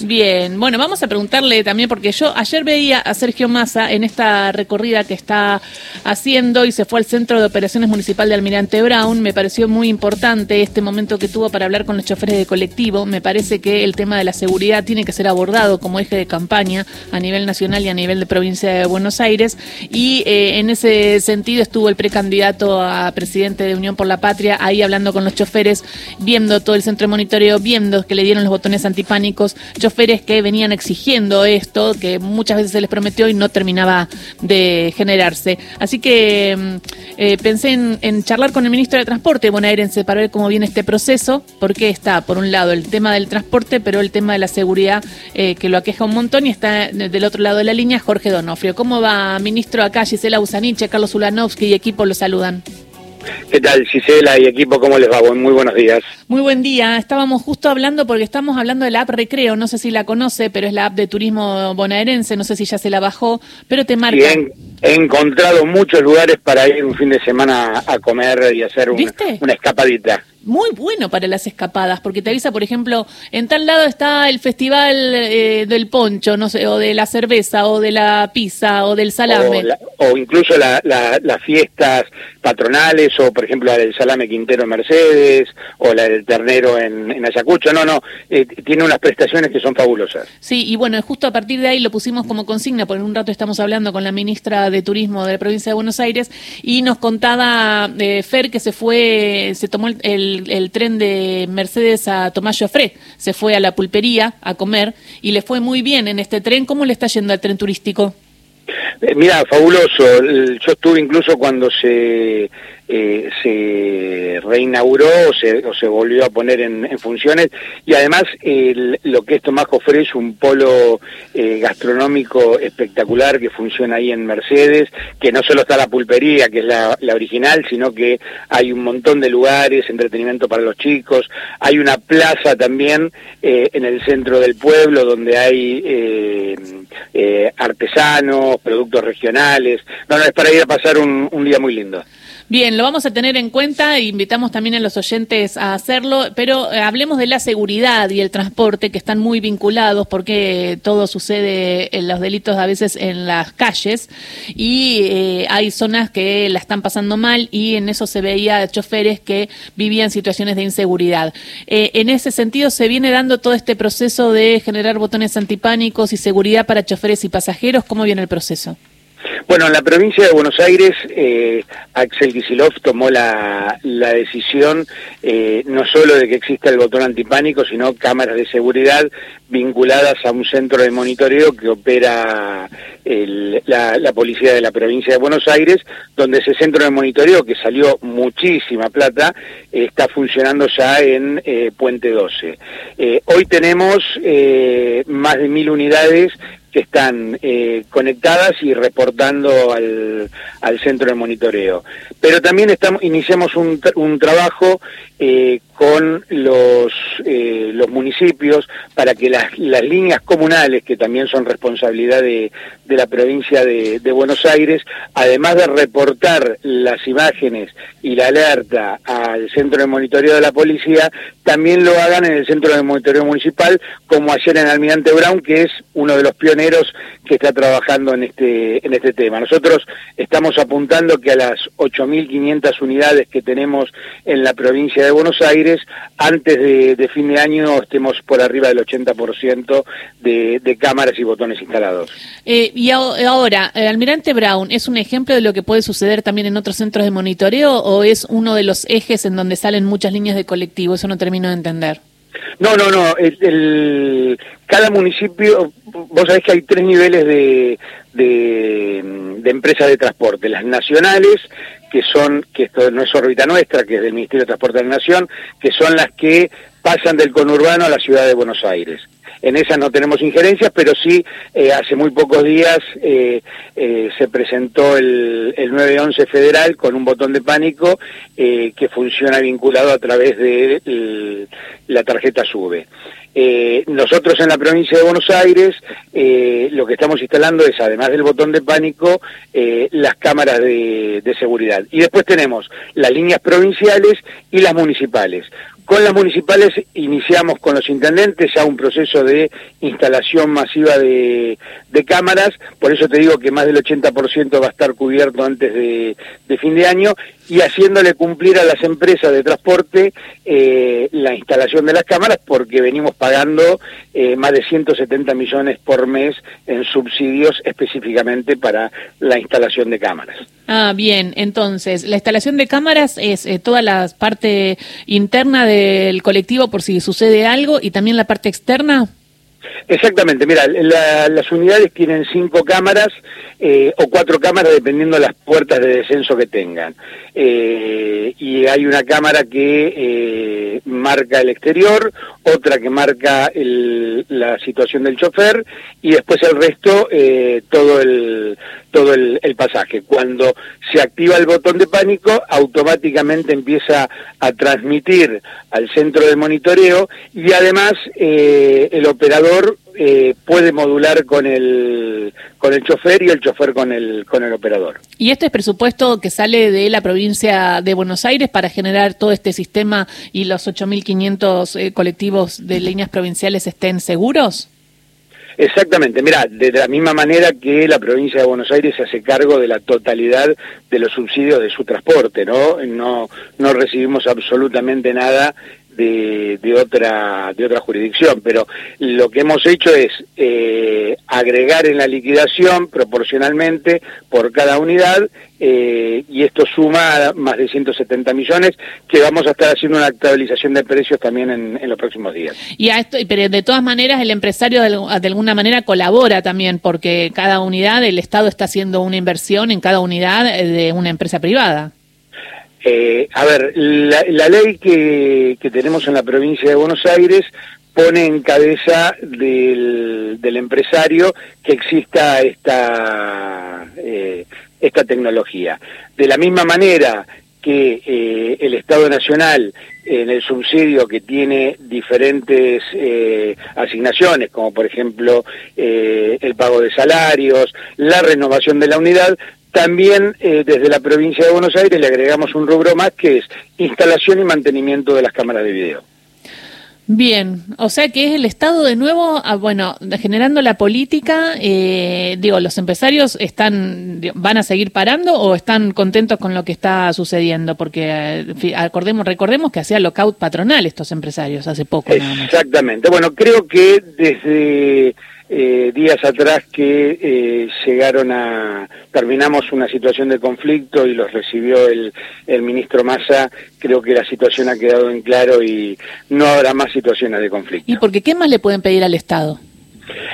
Bien, bueno, vamos a preguntarle también, porque yo ayer veía a Sergio Massa en esta recorrida que está haciendo y se fue al Centro de Operaciones Municipal de Almirante Brown. Me pareció muy importante este momento que tuvo para hablar con los choferes de colectivo. Me parece que el tema de la seguridad tiene que ser abordado como eje de campaña a nivel nacional y a nivel de provincia de Buenos Aires. Y eh, en ese sentido estuvo el precandidato a presidente de Unión por la Patria ahí hablando con los choferes, viendo todo el centro de monitoreo, viendo que le dieron los botones antipánicos choferes que venían exigiendo esto, que muchas veces se les prometió y no terminaba de generarse. Así que mm, eh, pensé en, charlar con el ministro de Transporte bonaerense para ver cómo viene este proceso, porque está, por un lado, el tema del transporte, pero el tema de la seguridad eh, que lo aqueja un montón y está del otro lado de la línea Jorge Donofrio. ¿Cómo va, ministro? Acá Gisela Usaniche, Carlos Ulanovsky y equipo lo saludan. ¿Qué tal, Gisela y equipo? ¿Cómo les va? Muy buenos días. Muy buen día. Estábamos justo hablando porque estamos hablando de la app Recreo. No sé si la conoce, pero es la app de turismo bonaerense. No sé si ya se la bajó, pero te marca. Bien, he encontrado muchos lugares para ir un fin de semana a comer y hacer una escapadita muy bueno para las escapadas, porque te avisa, por ejemplo, en tal lado está el festival eh, del poncho, no sé, o de la cerveza, o de la pizza, o del salame. O, incluso las fiestas patronales, o por ejemplo la del salame Quintero en Mercedes, o la del ternero en, en Ayacucho. No, no, eh, tiene unas prestaciones que son fabulosas. Sí, y bueno, justo a partir de ahí lo pusimos como consigna, porque en un rato estamos hablando con la ministra de Turismo de la provincia de Buenos Aires, y nos contaba eh, Fer que se fue, se tomó el el, tren de Mercedes a Tomás Joffre, se fue a la pulpería a comer y le fue muy bien en este tren. ¿Cómo le está yendo al tren turístico? Eh, mira, fabuloso. Yo estuve incluso cuando se eh, se reinauguró o se, se, volvió a poner en, funciones. Y además lo que es Tomás Jofre es un polo eh, gastronómico espectacular que funciona ahí en Mercedes, que no solo está la pulpería, que es la, original, sino que hay un montón de lugares, entretenimiento para los chicos, hay una plaza también eh, en el centro del pueblo donde hay artesanos, productos regionales, no, no, es para ir a pasar un día muy lindo. Bien, lo vamos a tener en cuenta, invitamos también a los oyentes a hacerlo, pero eh, hablemos de la seguridad y el transporte que están muy vinculados porque todo sucede en los delitos a veces en las calles y eh, hay zonas que la están pasando mal y en eso se veía choferes que vivían situaciones de inseguridad. Eh, en ese sentido se viene dando todo este proceso de generar botones antipánicos y seguridad para choferes y pasajeros. ¿Cómo viene el proceso? Bueno, en la provincia de Buenos Aires, eh, Axel Kicillof tomó la, decisión eh, no solo de que exista el botón antipánico, sino cámaras de seguridad vinculadas a un centro de monitoreo que opera la, policía de la provincia de Buenos Aires, donde ese centro de monitoreo, que salió muchísima plata, está funcionando ya en eh, Puente 12. hoy tenemos más de mil unidades que están eh, conectadas y reportando al, al, centro de monitoreo. Pero también estamos, iniciamos un, un trabajo eh, con los, eh, los municipios para que las, las, líneas comunales, que también son responsabilidad de, de la provincia de, de, Buenos Aires, además de reportar las imágenes y la alerta al centro de monitoreo de la policía, también lo hagan en el centro de monitoreo municipal, como ayer en Almirante Brown, que es uno de los pioneros que está trabajando en este, en este tema. Nosotros estamos apuntando que a las 8.500 unidades que tenemos en la provincia de Buenos Aires, antes de, fin de año estemos por arriba del 80% de, de cámaras y botones instalados. Eh, y ahora, eh, Almirante Brown, ¿es un ejemplo de lo que puede suceder también en otros centros de monitoreo o es uno de los ejes en donde salen muchas líneas de colectivo? Eso no termino de entender. No, no, no. El, cada municipio, vos sabés que hay tres niveles de, de, de empresas de transporte. Las nacionales, que son, que esto no es órbita nuestra, que es del Ministerio de Transporte de la Nación, que son las que pasan del conurbano a la ciudad de Buenos Aires. En esas no tenemos injerencias, pero sí eh, hace muy pocos días eh, eh, se presentó el, el 911 federal con un botón de pánico que funciona vinculado a través de la tarjeta SUBE. Eh, nosotros en la provincia de Buenos Aires eh, lo que estamos instalando es, además del botón de pánico, eh, las cámaras de, seguridad. Y después tenemos las líneas provinciales y las municipales. Con las municipales iniciamos con los intendentes ya un proceso de instalación masiva de, cámaras, por eso te digo que más del 80% va a estar cubierto antes de, fin de año y haciéndole cumplir a las empresas de transporte eh, la instalación de las cámaras porque venimos pagando eh, más de 170 millones por mes en subsidios específicamente para la instalación de cámaras. Ah, bien, entonces, la instalación de cámaras es eh, toda la parte interna del colectivo por si sucede algo y también la parte externa. Exactamente, mira, las unidades tienen cinco cámaras eh, o cuatro cámaras dependiendo de las puertas de descenso que tengan. Eh, y hay una cámara que eh, marca el exterior, otra que marca la situación del chofer y después el resto todo el todo el, pasaje. Cuando se activa el botón de pánico, automáticamente empieza a transmitir al centro de monitoreo y además el operador eh, puede modular con el con el chofer y el chofer con el con el operador. Y este es presupuesto que sale de la provincia de Buenos Aires para generar todo este sistema y los 8.500 eh, colectivos de líneas provinciales estén seguros. Exactamente, mira, de la misma manera que la provincia de Buenos Aires se hace cargo de la totalidad de los subsidios de su transporte, ¿no? No, no recibimos absolutamente nada de, de, otra de otra jurisdicción pero lo que hemos hecho es eh, agregar en la liquidación proporcionalmente por cada unidad eh, y esto suma más de 170 millones que vamos a estar haciendo una actualización de precios también en, los próximos días. Y a esto pero de todas maneras el empresario de, de alguna manera colabora también porque cada unidad el Estado está haciendo una inversión en cada unidad de una empresa privada eh, a ver, la, ley que, tenemos en la provincia de Buenos Aires pone en cabeza del, empresario que exista esta, eh, esta tecnología. De la misma manera que eh, el Estado Nacional en el subsidio que tiene diferentes asignaciones, como por ejemplo el pago de salarios, la renovación de la unidad, también eh, desde la provincia de Buenos Aires le agregamos un rubro más que es instalación y mantenimiento de las cámaras de video. Bien, o sea que es el Estado de nuevo, ah, bueno, generando la política, eh, digo, ¿los empresarios están, van a seguir parando o están contentos con lo que está sucediendo? Porque eh, acordemos, recordemos que hacía lockout patronal estos empresarios hace poco. Exactamente, bueno, creo que desde eh, días atrás que eh, llegaron a, terminamos una situación de conflicto y los recibió el, el ministro Massa, creo que la situación ha quedado en claro y no habrá más situaciones de conflicto. ¿Y porque qué más le pueden pedir al Estado?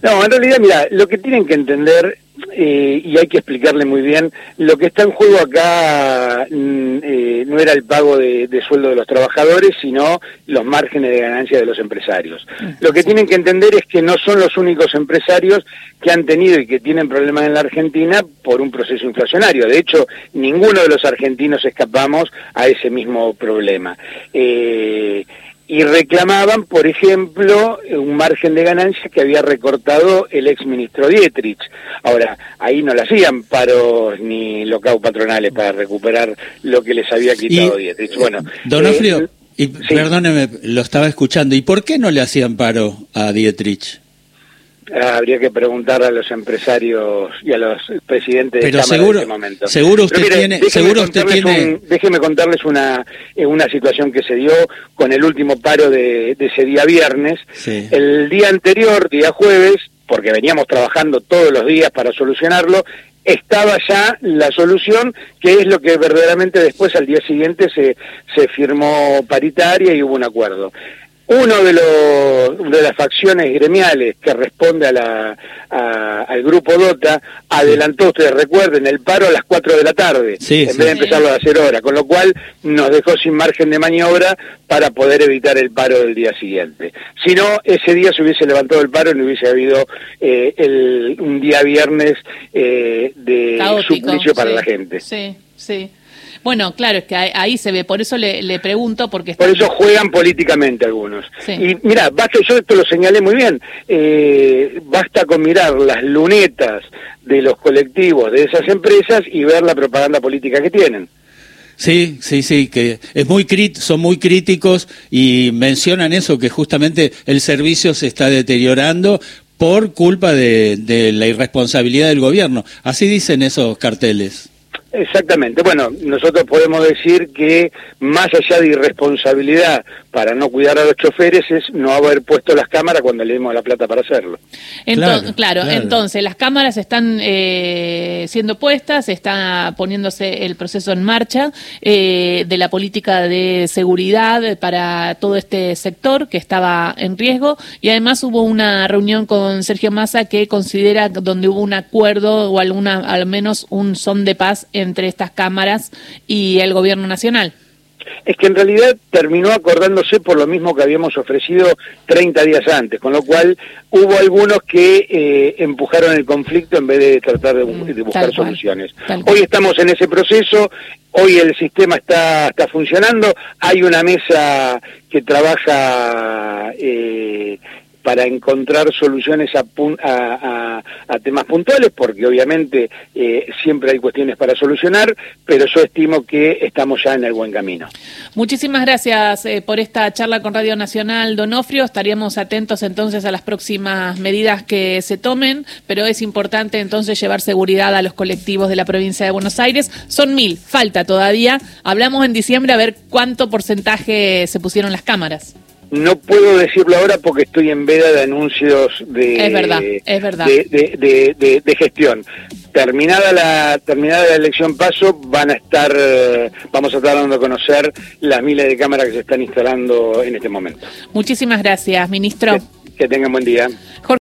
No, en realidad, mira, lo que tienen que entender eh, y hay que explicarle muy bien, lo que está en juego acá mm, eh, no era el pago de, sueldo de los trabajadores, sino los márgenes de ganancia de los empresarios. Lo que tienen que entender es que no son los únicos empresarios que han tenido y que tienen problemas en la Argentina por un proceso inflacionario. De hecho, ninguno de los argentinos escapamos a ese mismo problema. Eh, y reclamaban, por ejemplo, un margen de ganancia que había recortado el ex ministro Dietrich. Ahora, ahí no le hacían paros ni locao patronales para recuperar lo que les había quitado Dietrich. Bueno, Donofrio, eh, y perdóneme, lo estaba escuchando, ¿y por qué no le hacían paro a Dietrich? Habría que preguntar a los empresarios y a los presidentes de Cámara seguro, en este momento. Seguro usted tiene, seguro usted tiene... déjeme contarles una, eh, una situación que se dio con el último paro de, ese día viernes. El día anterior, día jueves, porque veníamos trabajando todos los días para solucionarlo, estaba ya la solución, que es lo que verdaderamente después al día siguiente se, se firmó paritaria y hubo un acuerdo. Uno de, los, de las facciones gremiales que responde a la, al grupo DOTA adelantó, ustedes recuerden, el paro a las 4 de la tarde, en vez de empezarlo a 0 horas, con lo cual nos dejó sin margen de maniobra para poder evitar el paro del día siguiente. Si no, ese día se hubiese levantado el paro y no hubiese habido eh, el, un día viernes eh, de suplicio para la gente. Sí, sí. Bueno, claro, es que ahí se ve, por eso le, pregunto, porque... Por eso juegan políticamente algunos. Y mira, basta, yo esto lo señalé muy bien, eh, basta con mirar las lunetas de los colectivos de esas empresas y ver la propaganda política que tienen. Sí, sí, sí, que es muy son muy críticos y mencionan eso, que justamente el servicio se está deteriorando por culpa de la irresponsabilidad del gobierno. Así dicen esos carteles. Exactamente. Bueno, nosotros podemos decir que más allá de irresponsabilidad para no cuidar a los choferes es no haber puesto las cámaras cuando le dimos la plata para hacerlo. claro, entonces las cámaras están eh, siendo puestas, está poniéndose el proceso en marcha eh, de la política de seguridad para todo este sector que estaba en riesgo y además hubo una reunión con Sergio Massa que considera donde hubo un acuerdo o alguna al menos un son de paz entre estas cámaras y el gobierno nacional es que en realidad terminó acordándose por lo mismo que habíamos ofrecido 30 días antes, con lo cual hubo algunos que eh, empujaron el conflicto en vez de tratar de, mm, buscar soluciones. Hoy estamos en ese proceso, hoy el sistema está, está funcionando, hay una mesa que trabaja... Eh, para encontrar soluciones a, a, temas puntuales, porque obviamente eh, siempre hay cuestiones para solucionar, pero yo estimo que estamos ya en el buen camino. Muchísimas gracias eh, por esta charla con Radio Nacional, Donofrio. Estaríamos atentos entonces a las próximas medidas que se tomen, pero es importante entonces llevar seguridad a los colectivos de la provincia de Buenos Aires. Son mil, falta todavía. Hablamos en diciembre a ver cuánto porcentaje se pusieron las cámaras. No puedo decirlo ahora porque estoy en veda de anuncios de, es verdad, es verdad. de, gestión. Terminada la terminada la elección paso, van a estar, vamos a estar dando a conocer las miles de cámaras que se están instalando en este momento. Muchísimas gracias, ministro. Que, que tengan buen día.